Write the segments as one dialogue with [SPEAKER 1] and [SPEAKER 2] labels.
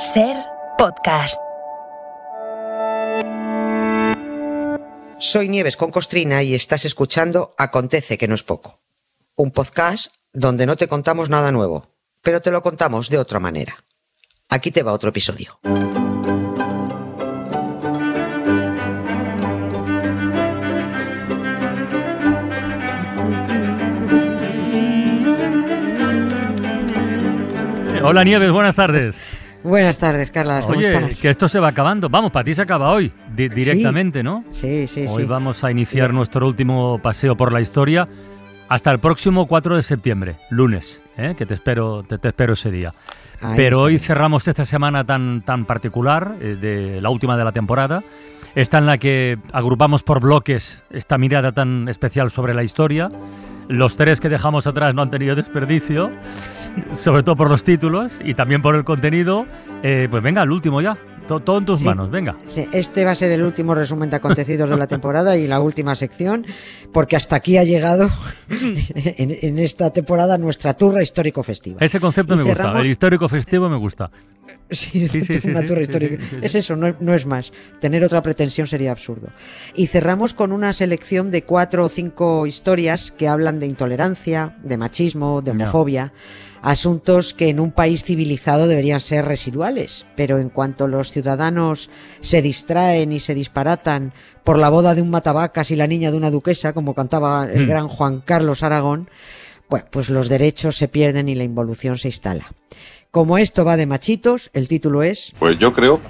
[SPEAKER 1] Ser podcast.
[SPEAKER 2] Soy Nieves con Costrina y estás escuchando Acontece que no es poco. Un podcast donde no te contamos nada nuevo, pero te lo contamos de otra manera. Aquí te va otro episodio.
[SPEAKER 3] Hola Nieves, buenas tardes.
[SPEAKER 2] Buenas tardes, Carla. ¿Cómo
[SPEAKER 3] Oye,
[SPEAKER 2] estás?
[SPEAKER 3] que esto se va acabando. Vamos, para ti se acaba hoy, di- directamente, ¿no?
[SPEAKER 2] Sí, sí,
[SPEAKER 3] Hoy
[SPEAKER 2] sí.
[SPEAKER 3] vamos a iniciar
[SPEAKER 2] Sí.
[SPEAKER 3] nuestro último paseo por la historia hasta el próximo 4 de septiembre, lunes, ¿eh? que te espero, te, te espero ese día.
[SPEAKER 2] Ahí
[SPEAKER 3] Pero hoy
[SPEAKER 2] bien.
[SPEAKER 3] cerramos esta semana tan, tan particular, eh, de la última de la temporada, esta en la que agrupamos por bloques esta mirada tan especial sobre la historia. Los tres que dejamos atrás no han tenido desperdicio, sobre todo por los títulos y también por el contenido. Eh, pues venga, el último ya, To- todo en tus
[SPEAKER 2] Sí.
[SPEAKER 3] manos, venga.
[SPEAKER 2] Sí, este va a ser el último resumen de acontecidos de la temporada y la última sección, porque hasta aquí ha llegado en, en esta temporada nuestra turra histórico festiva.
[SPEAKER 3] Ese concepto
[SPEAKER 2] Y
[SPEAKER 3] me gusta,
[SPEAKER 2] cerramos-
[SPEAKER 3] el histórico festivo me gusta.
[SPEAKER 2] Sí,
[SPEAKER 3] Sí, sí,
[SPEAKER 2] una turra histórica. Es eso, no, no es más. Tener otra pretensión sería absurdo. Y cerramos con una selección de cuatro o cinco historias que hablan de intolerancia, de machismo, de homofobia, asuntos que en un país civilizado deberían ser residuales, pero en cuanto los ciudadanos se distraen y se disparatan por la boda de un matabacas y la niña de una duquesa, como cantaba el
[SPEAKER 3] Mm.
[SPEAKER 2] gran Juan Carlos Aragón, bueno, pues los derechos se pierden y la involución se instala. Como esto va de machitos, el título es
[SPEAKER 4] Pues yo creo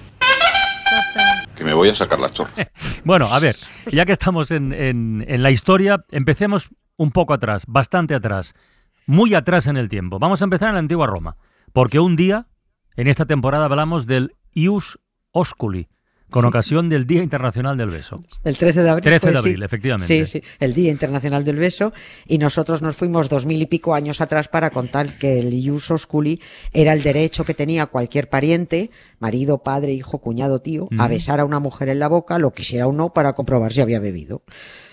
[SPEAKER 4] que me voy a sacar la chorra.
[SPEAKER 3] Bueno, a ver, ya que estamos en, en- en la historia, empecemos un poco atrás, bastante atrás, muy atrás en el tiempo. Vamos a empezar en la antigua Roma, porque un día, en esta temporada, hablamos del Ius Osculi, con
[SPEAKER 2] Sí.
[SPEAKER 3] ocasión del Día Internacional del Beso.
[SPEAKER 2] el 13 de abril.
[SPEAKER 3] 13
[SPEAKER 2] fue,
[SPEAKER 3] de abril, efectivamente.
[SPEAKER 2] Sí, sí, el Día Internacional del Beso y nosotros nos fuimos dos mil y pico años atrás para contar que el ius osculi era el derecho que tenía cualquier pariente, marido, padre, hijo, cuñado, tío, a besar a una mujer en la boca, lo quisiera o no, para comprobar si había bebido.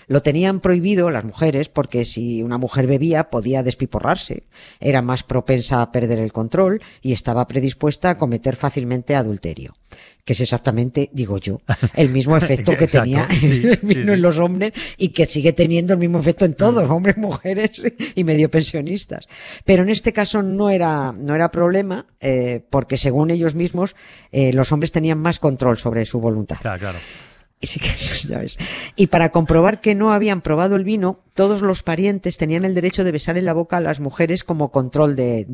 [SPEAKER 2] Lo tenían prohibido las mujeres porque si una mujer bebía podía despiporrarse, era más propensa a perder el control y estaba predispuesta a cometer fácilmente adulterio. Que es exactamente, digo yo, el mismo efecto que
[SPEAKER 3] Exacto,
[SPEAKER 2] tenía
[SPEAKER 3] sí,
[SPEAKER 2] el
[SPEAKER 3] sí,
[SPEAKER 2] vino
[SPEAKER 3] sí.
[SPEAKER 2] en los hombres y que sigue teniendo el mismo efecto en todos, hombres, mujeres y medio pensionistas. Pero en este caso no era, no era problema, eh, porque según ellos mismos, eh, los hombres tenían más control sobre su voluntad.
[SPEAKER 3] Claro, claro.
[SPEAKER 2] Y para comprobar que no habían probado el vino, todos los parientes tenían el derecho de besar en la boca a las mujeres como control de,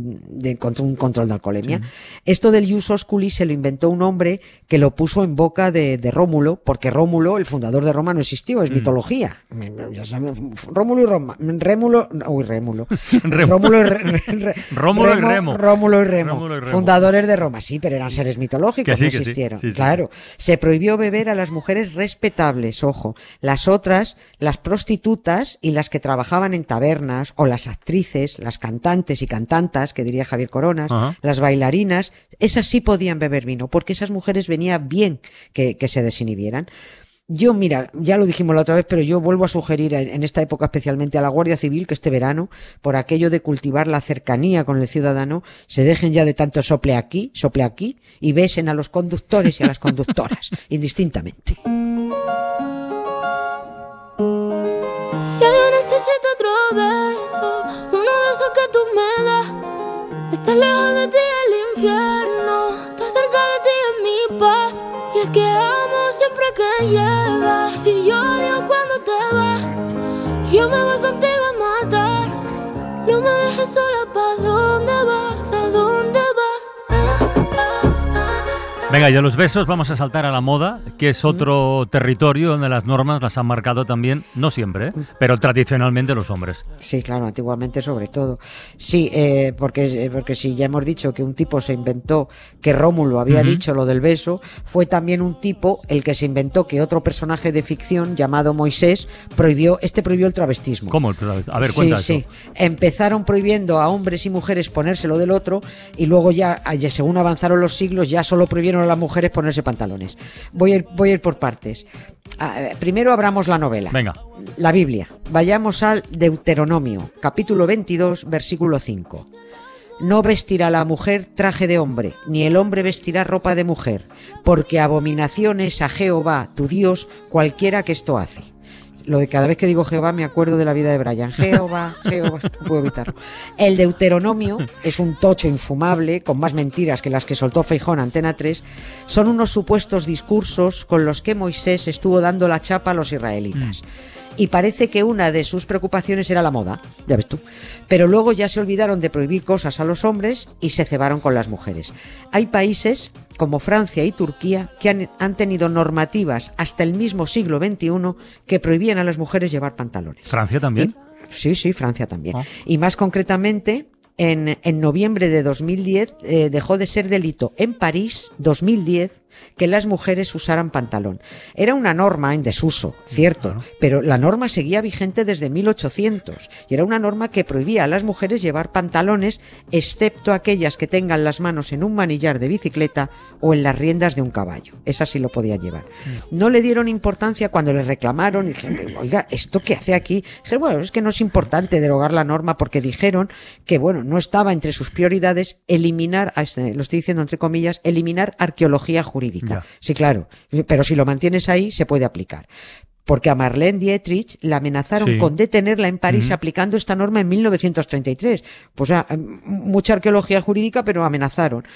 [SPEAKER 2] un control de alcoholemia. Esto del ius osculi se lo inventó un hombre que lo puso en boca de, de Rómulo, porque Rómulo, el fundador de Roma, no existió, es mitología. Ya sabes, Rómulo y Roma, Rémulo, uy, Rémulo. Rómulo y Re- Re-
[SPEAKER 3] Rómulo y Remo.
[SPEAKER 2] Rómulo y Remo.
[SPEAKER 3] Rómulo y Remo.
[SPEAKER 2] Fundadores de Roma, sí, pero eran seres mitológicos,
[SPEAKER 3] Que sí,
[SPEAKER 2] no existieron.
[SPEAKER 3] Sí.
[SPEAKER 2] Claro. Se prohibió beber a las mujeres respetables, ojo. Las otras, las prostitutas y las que trabajaban en tabernas, o las actrices, las cantantes y cantantas, que diría Javier Coronas,
[SPEAKER 3] Ajá.
[SPEAKER 2] las bailarinas, esas sí podían beber vino, porque esas mujeres venía bien que, que se desinhibieran. Yo, mira, ya lo dijimos la otra vez, pero yo vuelvo a sugerir en, en esta época especialmente a la Guardia Civil que este verano, por aquello de cultivar la cercanía con el ciudadano, se dejen ya de tanto sople aquí, sople aquí, y besen a los conductores y a las conductoras, indistintamente.
[SPEAKER 5] Necesito otro beso, uno de esos que tú me das. Estás lejos de ti el infierno, estás cerca de ti en mi paz. Y es que amo siempre que llegas. Si yo odio cuando te vas, yo me voy contigo a matar. No me dejes sola, ¿pa' dónde vas? ¿A dónde
[SPEAKER 3] Venga, y de los besos vamos a saltar a la moda, que es otro territorio donde las normas las han marcado también, no siempre, ¿eh? pero tradicionalmente los hombres.
[SPEAKER 2] Sí, claro, antiguamente sobre todo. Sí, eh, porque, eh, porque si ya hemos dicho que un tipo se inventó que Rómulo había dicho lo del beso, fue también un tipo el que se inventó que otro personaje de ficción llamado Moisés prohibió, este prohibió el travestismo.
[SPEAKER 3] ¿Cómo? A ver, cuenta
[SPEAKER 2] sí,
[SPEAKER 3] eso.
[SPEAKER 2] sí. Empezaron prohibiendo a hombres y mujeres ponérselo del otro y luego ya según avanzaron los siglos, ya solo prohibieron a las mujeres ponerse pantalones. Voy a ir, voy a ir por partes. Ah, eh, primero abramos la novela.
[SPEAKER 3] Venga.
[SPEAKER 2] La Biblia. Vayamos al Deuteronomio, capítulo 22, versículo 5. no vestirá la mujer traje de hombre, ni el hombre vestirá ropa de mujer, porque abominación es a Jehová, tu Dios, cualquiera que esto hace. Lo de cada vez que digo Jehová me acuerdo de la vida de Brian. Jehová, Jehová, no puedo evitarlo. El Deuteronomio es un tocho infumable, con más mentiras que las que soltó Feijón Antena 3. Son unos supuestos discursos con los que Moisés estuvo dando la chapa a los israelitas y parece que una de sus preocupaciones era la moda, ya ves tú. Pero luego ya se olvidaron de prohibir cosas a los hombres y se cebaron con las mujeres. Hay países como Francia y Turquía que han, tenido normativas hasta el mismo siglo XXI que prohibían a las mujeres llevar pantalones.
[SPEAKER 3] ¿Francia también?
[SPEAKER 2] sí, sí, Francia también. Ah. Y más concretamente, en, en, noviembre de 2010 eh, dejó de ser delito en París, 2010, que las mujeres usaran pantalón. Era una norma en desuso, cierto, pero la norma seguía vigente desde 1800 y era una norma que prohibía a las mujeres llevar pantalones, excepto aquellas que tengan las manos en un manillar de bicicleta o en las riendas de un caballo. Esa sí lo podía llevar. Mm. No le dieron importancia cuando le reclamaron y dijeron, oiga, ¿esto qué hace aquí? Dijeron, bueno, es que no es importante derogar la norma porque dijeron que, bueno, no estaba entre sus prioridades eliminar, este, lo estoy diciendo entre comillas, eliminar arqueología jurídica Sí, claro. Pero si lo mantienes ahí, se puede aplicar porque a Marlene Dietrich la amenazaron con detenerla en París aplicando esta norma en 1933. Pues sea, mucha arqueología jurídica, pero amenazaron.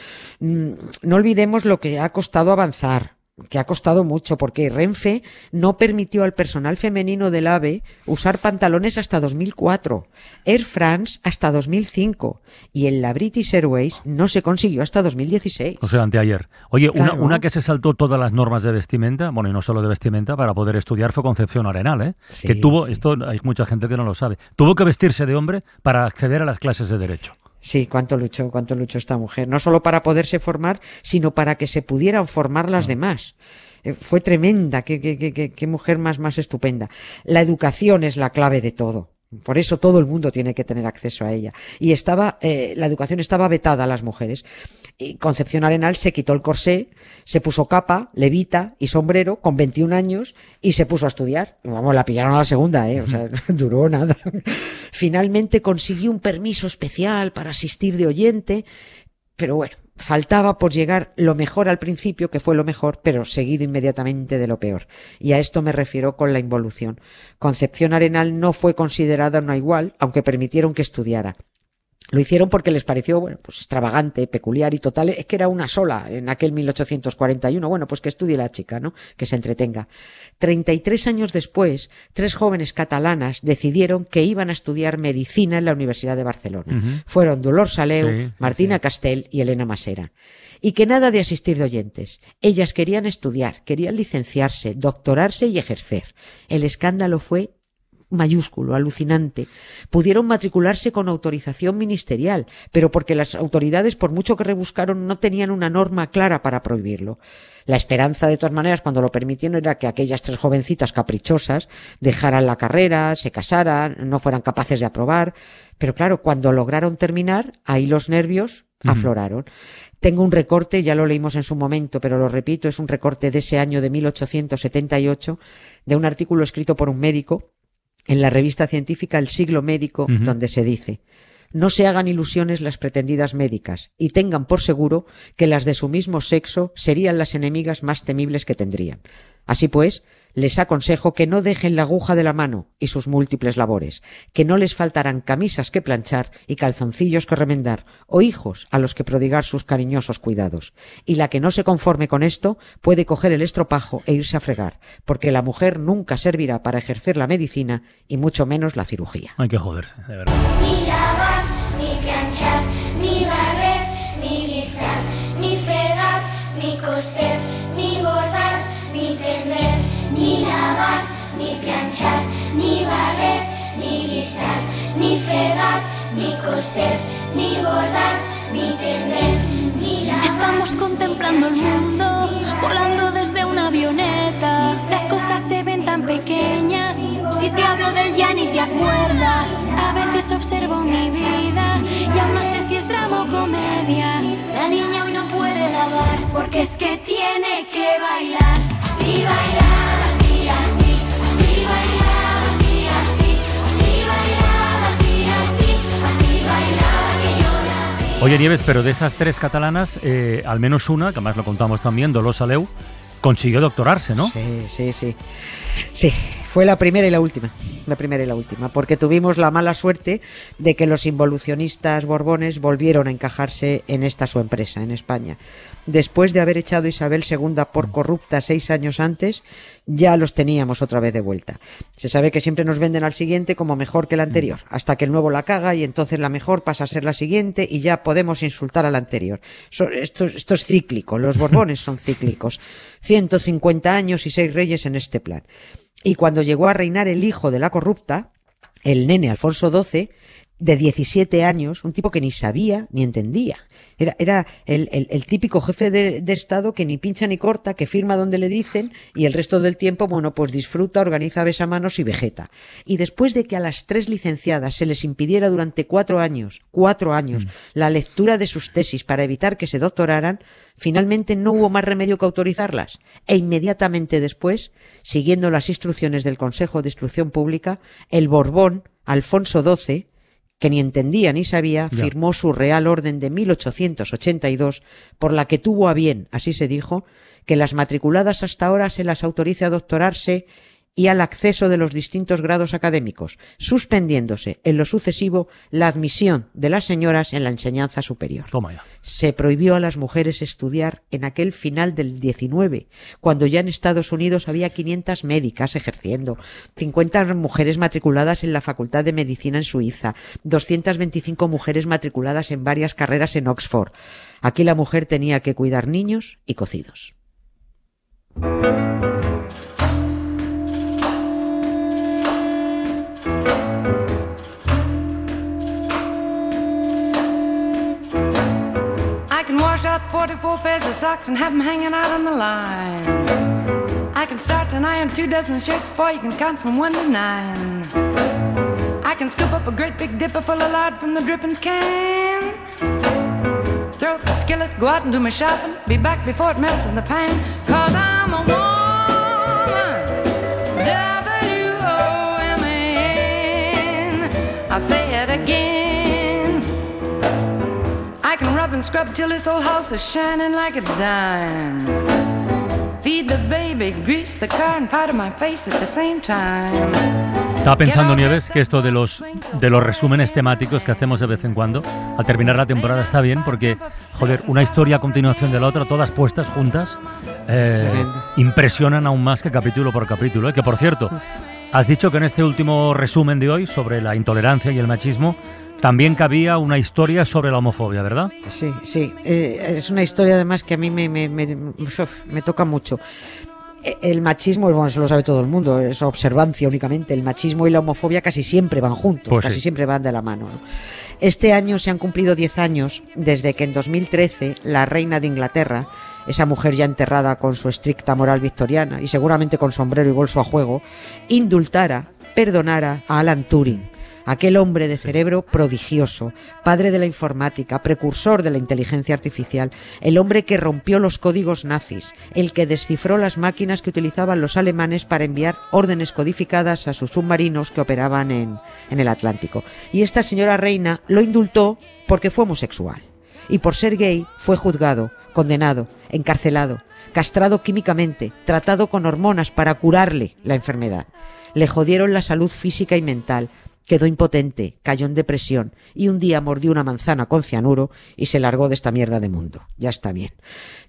[SPEAKER 2] Mm, no olvidemos lo que ha costado avanzar que ha costado mucho porque Renfe no permitió al personal femenino del AVE usar pantalones hasta 2004, Air France hasta 2005 y en la British Airways no se consiguió hasta 2016.
[SPEAKER 3] O sea, anteayer. Oye, una, una, que se saltó todas las normas de vestimenta, bueno, y no solo de vestimenta, para poder estudiar fue Concepción Arenal, ¿eh? que tuvo, esto hay mucha gente que no lo sabe, tuvo que vestirse de hombre para acceder a las clases de derecho.
[SPEAKER 2] Sí, cuánto luchó, cuánto luchó esta mujer. No solo para poderse formar, sino para que se pudieran formar las demás. Eh, fue tremenda, qué, qué, qué, qué mujer más, más estupenda. La educación es la clave de todo. Por eso todo el mundo tiene que tener acceso a ella. Y estaba, eh, la educación estaba vetada a las mujeres. Y Concepción Arenal se quitó el corsé, se puso capa, levita y sombrero con 21 años y se puso a estudiar. Vamos, la pillaron a la segunda, ¿eh? O sea, duró nada. Finalmente consiguió un permiso especial para asistir de oyente, pero bueno, faltaba por llegar lo mejor al principio, que fue lo mejor, pero seguido inmediatamente de lo peor. Y a esto me refiero con la involución. Concepción Arenal no fue considerada una igual, aunque permitieron que estudiara. Lo hicieron porque les pareció, bueno, pues extravagante, peculiar y total. Es que era una sola en aquel 1841. Bueno, pues que estudie la chica, ¿no? Que se entretenga. 33 años después, tres jóvenes catalanas decidieron que iban a estudiar medicina en la Universidad de Barcelona. Fueron Dolor Saleu, Martina Castell y Elena Masera. Y que nada de asistir de oyentes. Ellas querían estudiar, querían licenciarse, doctorarse y ejercer. El escándalo fue mayúsculo, alucinante. Pudieron matricularse con autorización ministerial, pero porque las autoridades, por mucho que rebuscaron, no tenían una norma clara para prohibirlo. La esperanza, de todas maneras, cuando lo permitieron, era que aquellas tres jovencitas caprichosas dejaran la carrera, se casaran, no fueran capaces de aprobar. Pero claro, cuando lograron terminar, ahí los nervios afloraron. Tengo un recorte, ya lo leímos en su momento, pero lo repito, es un recorte de ese año de 1878, de un artículo escrito por un médico en la revista científica El siglo médico, donde se dice, no se hagan ilusiones las pretendidas médicas y tengan por seguro que las de su mismo sexo serían las enemigas más temibles que tendrían. Así pues, les aconsejo que no dejen la aguja de la mano y sus múltiples labores, que no les faltarán camisas que planchar y calzoncillos que remendar, o hijos a los que prodigar sus cariñosos cuidados. Y la que no se conforme con esto puede coger el estropajo e irse a fregar, porque la mujer nunca servirá para ejercer la medicina y mucho menos la cirugía.
[SPEAKER 3] Hay que joderse, de verdad.
[SPEAKER 5] Ni lavar, ni planchar, ni barrer, ni guisar, ni fregar, ni coser, ni lavar, ni planchar, ni barrer, ni guisar, ni fregar, ni coser, ni bordar, ni tender, ni lavar.
[SPEAKER 1] Estamos contemplando el mundo, volando desde una avioneta. Las cosas se ven tan pequeñas. Si te hablo del ya ni te acuerdas. A veces observo mi vida y aún no sé si es drama o comedia. La niña hoy no puede lavar porque es que tiene que bailar. Si bailar.
[SPEAKER 3] Oye, Nieves, pero de esas tres catalanas, eh, al menos una, que además lo contamos también, Dolores Aleu, consiguió doctorarse, ¿no?
[SPEAKER 2] Sí, sí, sí. Sí, fue la primera y la última. La primera y la última. Porque tuvimos la mala suerte de que los involucionistas borbones volvieron a encajarse en esta su empresa, en España después de haber echado Isabel II por corrupta seis años antes, ya los teníamos otra vez de vuelta. Se sabe que siempre nos venden al siguiente como mejor que el anterior, hasta que el nuevo la caga y entonces la mejor pasa a ser la siguiente y ya podemos insultar al anterior. Esto, esto es cíclico, los Borbones son cíclicos. 150 años y seis reyes en este plan. Y cuando llegó a reinar el hijo de la corrupta, el nene Alfonso XII, de 17 años, un tipo que ni sabía ni entendía. Era, era el, el, típico jefe de, de, Estado que ni pincha ni corta, que firma donde le dicen y el resto del tiempo, bueno, pues disfruta, organiza besamanos y vegeta. Y después de que a las tres licenciadas se les impidiera durante cuatro años, cuatro años, mm. la lectura de sus tesis para evitar que se doctoraran, finalmente no hubo más remedio que autorizarlas. E inmediatamente después, siguiendo las instrucciones del Consejo de Instrucción Pública, el Borbón, Alfonso XII, que ni entendía ni sabía, firmó su Real Orden de 1882, por la que tuvo a bien, así se dijo, que las matriculadas hasta ahora se las autorice a doctorarse y al acceso de los distintos grados académicos, suspendiéndose en lo sucesivo la admisión de las señoras en la enseñanza superior. Se prohibió a las mujeres estudiar en aquel final del 19, cuando ya en Estados Unidos había 500 médicas ejerciendo, 50 mujeres matriculadas en la Facultad de Medicina en Suiza, 225 mujeres matriculadas en varias carreras en Oxford. Aquí la mujer tenía que cuidar niños y cocidos. Wash out 44 pairs of socks and have them hanging out on the line. I can start an iron two dozen shirts before you can count from one to nine. I can scoop up a great big dipper full of lard from the drippings can. Throw up the skillet, go out and do my shopping. Be back before it melts in the pan. Cause I'm and scrub till this old house is shining like a dime. Feed the baby, grease the car and powder my face at the same time. Estaba pensando, Nieves, que esto de los, de los resúmenes temáticos que hacemos de vez en cuando, al terminar la temporada está bien, porque, joder, una historia a continuación de la otra, todas puestas juntas, eh, impresionan aún más que capítulo por capítulo. ¿eh? Que, por cierto, has dicho que en este último resumen de hoy sobre la intolerancia y el machismo, también cabía una historia sobre la homofobia, ¿verdad? Sí, sí. Eh, es una historia además que a mí me, me, me, me toca mucho. E, el machismo, bueno, eso lo sabe todo el mundo, es observancia únicamente. El machismo y la homofobia casi siempre van juntos, pues casi siempre van de la mano. Este año se han cumplido 10 años desde que en 2013 la reina de Inglaterra, esa mujer ya enterrada con su estricta moral victoriana y seguramente con sombrero y bolso a juego, indultara, perdonara a Alan Turing aquel hombre de cerebro prodigioso, padre de la informática, precursor de la inteligencia artificial, el hombre que rompió los códigos nazis, el que descifró las máquinas que utilizaban los alemanes para enviar órdenes codificadas a sus submarinos que operaban en, en el Atlántico. Y esta señora reina lo indultó porque fue homosexual. Y por ser gay fue juzgado, condenado, encarcelado, castrado químicamente, tratado con hormonas para curarle la enfermedad. Le jodieron la salud física y mental, Quedó impotente, cayó en depresión y un día mordió una manzana con cianuro y se largó de esta mierda de mundo. Ya está bien.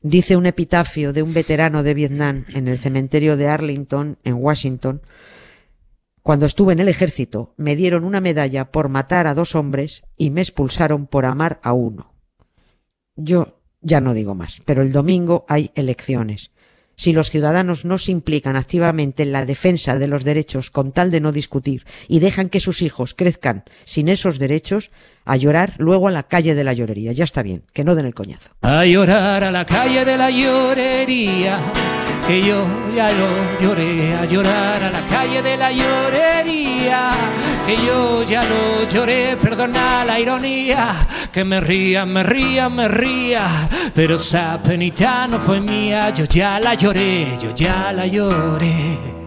[SPEAKER 2] Dice un epitafio de un veterano de Vietnam en el cementerio de Arlington, en Washington. Cuando estuve en el ejército, me dieron una medalla por matar a dos hombres y me expulsaron por amar a uno. Yo ya no digo más, pero el domingo hay elecciones si los ciudadanos no se implican activamente en la defensa de los derechos con tal de no discutir y dejan que sus hijos crezcan sin esos derechos, a llorar luego a la calle de la llorería. Ya está bien, que no den el coñazo.
[SPEAKER 6] A llorar a la calle de la llorería, que yo ya lo lloré, a llorar a la calle de la llorería, que yo ya lo lloré, perdona la ironía, que me ría, me ría, me ría, pero esa penita no fue mía, yo ya la lloré, yo ya la lloré.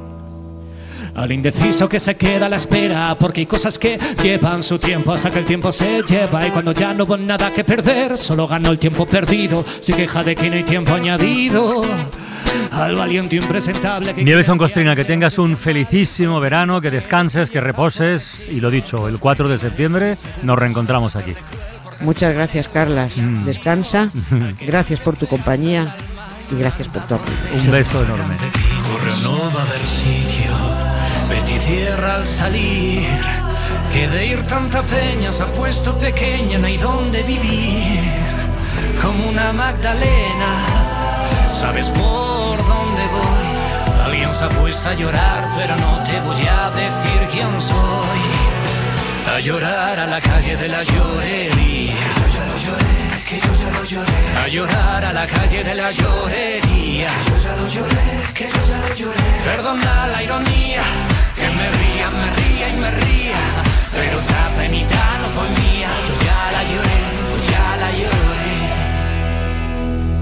[SPEAKER 6] Al indeciso que se queda a la espera, porque hay cosas que llevan su tiempo hasta que el tiempo se lleva y cuando ya no hubo nada que perder, solo ganó el tiempo perdido, se queja de que no hay tiempo añadido. Al valiente impresentable que
[SPEAKER 3] Nieves Costrina, que tengas un felicísimo verano, que descanses, que reposes y lo dicho, el 4 de septiembre nos reencontramos aquí.
[SPEAKER 2] Muchas gracias, Carlas.
[SPEAKER 3] Mm.
[SPEAKER 2] Descansa. Gracias por tu compañía y gracias por tu apoyo.
[SPEAKER 3] Un beso enorme.
[SPEAKER 6] Betty cierra al salir. Que de ir tanta peña se ha puesto pequeña, no hay dónde vivir. Como una Magdalena, sabes por dónde voy. Alguien se ha puesto a llorar, pero no te voy a decir quién soy. A llorar a la calle de la llorería. Que yo ya lo lloré, que yo ya lo lloré. A llorar a la calle de la llorería. Que yo ya lo lloré, que yo ya lo lloré. Perdona la ironía, que me ría, me ría y me ría. Pero esa penita no fue mía. Yo ya la lloré, yo ya la lloré.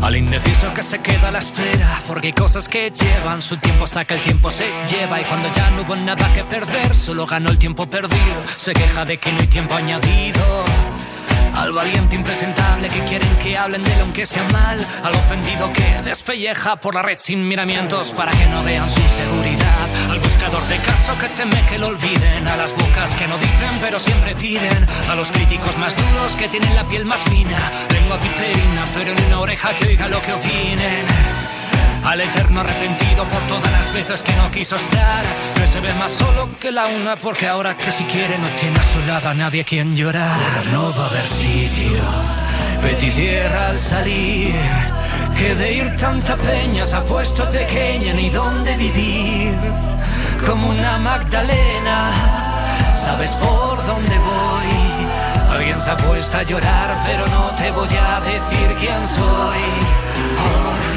[SPEAKER 6] Al indeciso que se queda a la espera, porque hay cosas que llevan su tiempo hasta que el tiempo se lleva y cuando ya no hubo nada que perder, solo ganó el tiempo perdido, se queja de que no hay tiempo añadido. Al valiente impresentable que quieren que hablen de él aunque sea mal, al ofendido que despelleja por la red sin miramientos para que no vean su seguridad, al buscador de caso que teme que lo olviden, a las bocas que no dicen pero siempre piden, a los críticos más duros que tienen la piel más fina, lengua piperina pero en una oreja que oiga lo que opinen. Al eterno arrepentido por todas las veces que no quiso estar, que se ve más solo que la una porque ahora que si quiere no tiene a su lado a nadie quien llorar. No va a haber sitio, Betty cierra al salir, que de ir tanta peña se ha puesto pequeña ni dónde vivir, como una Magdalena, sabes por dónde voy. Alguien se ha puesto a llorar, pero no te voy a decir quién soy. Hoy,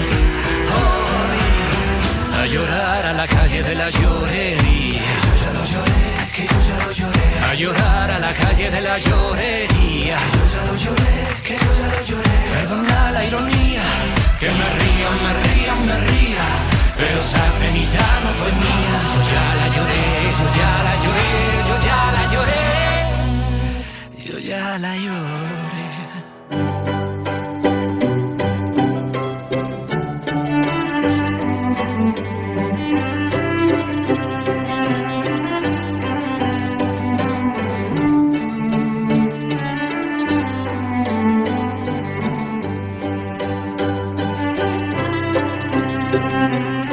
[SPEAKER 6] hoy, a llorar a la calle de la llorería. Yo ya lo lloré, que yo ya lo lloré. A llorar a la calle de la llorería. Que yo ya lo lloré, que yo ya lo lloré. Perdona la ironía, que me ría, me ría, me ría. Pero esa penita no fue mía. Yo ya la lloré, yo ya la lloré, yo ya la lloré. Yo ya la lloré.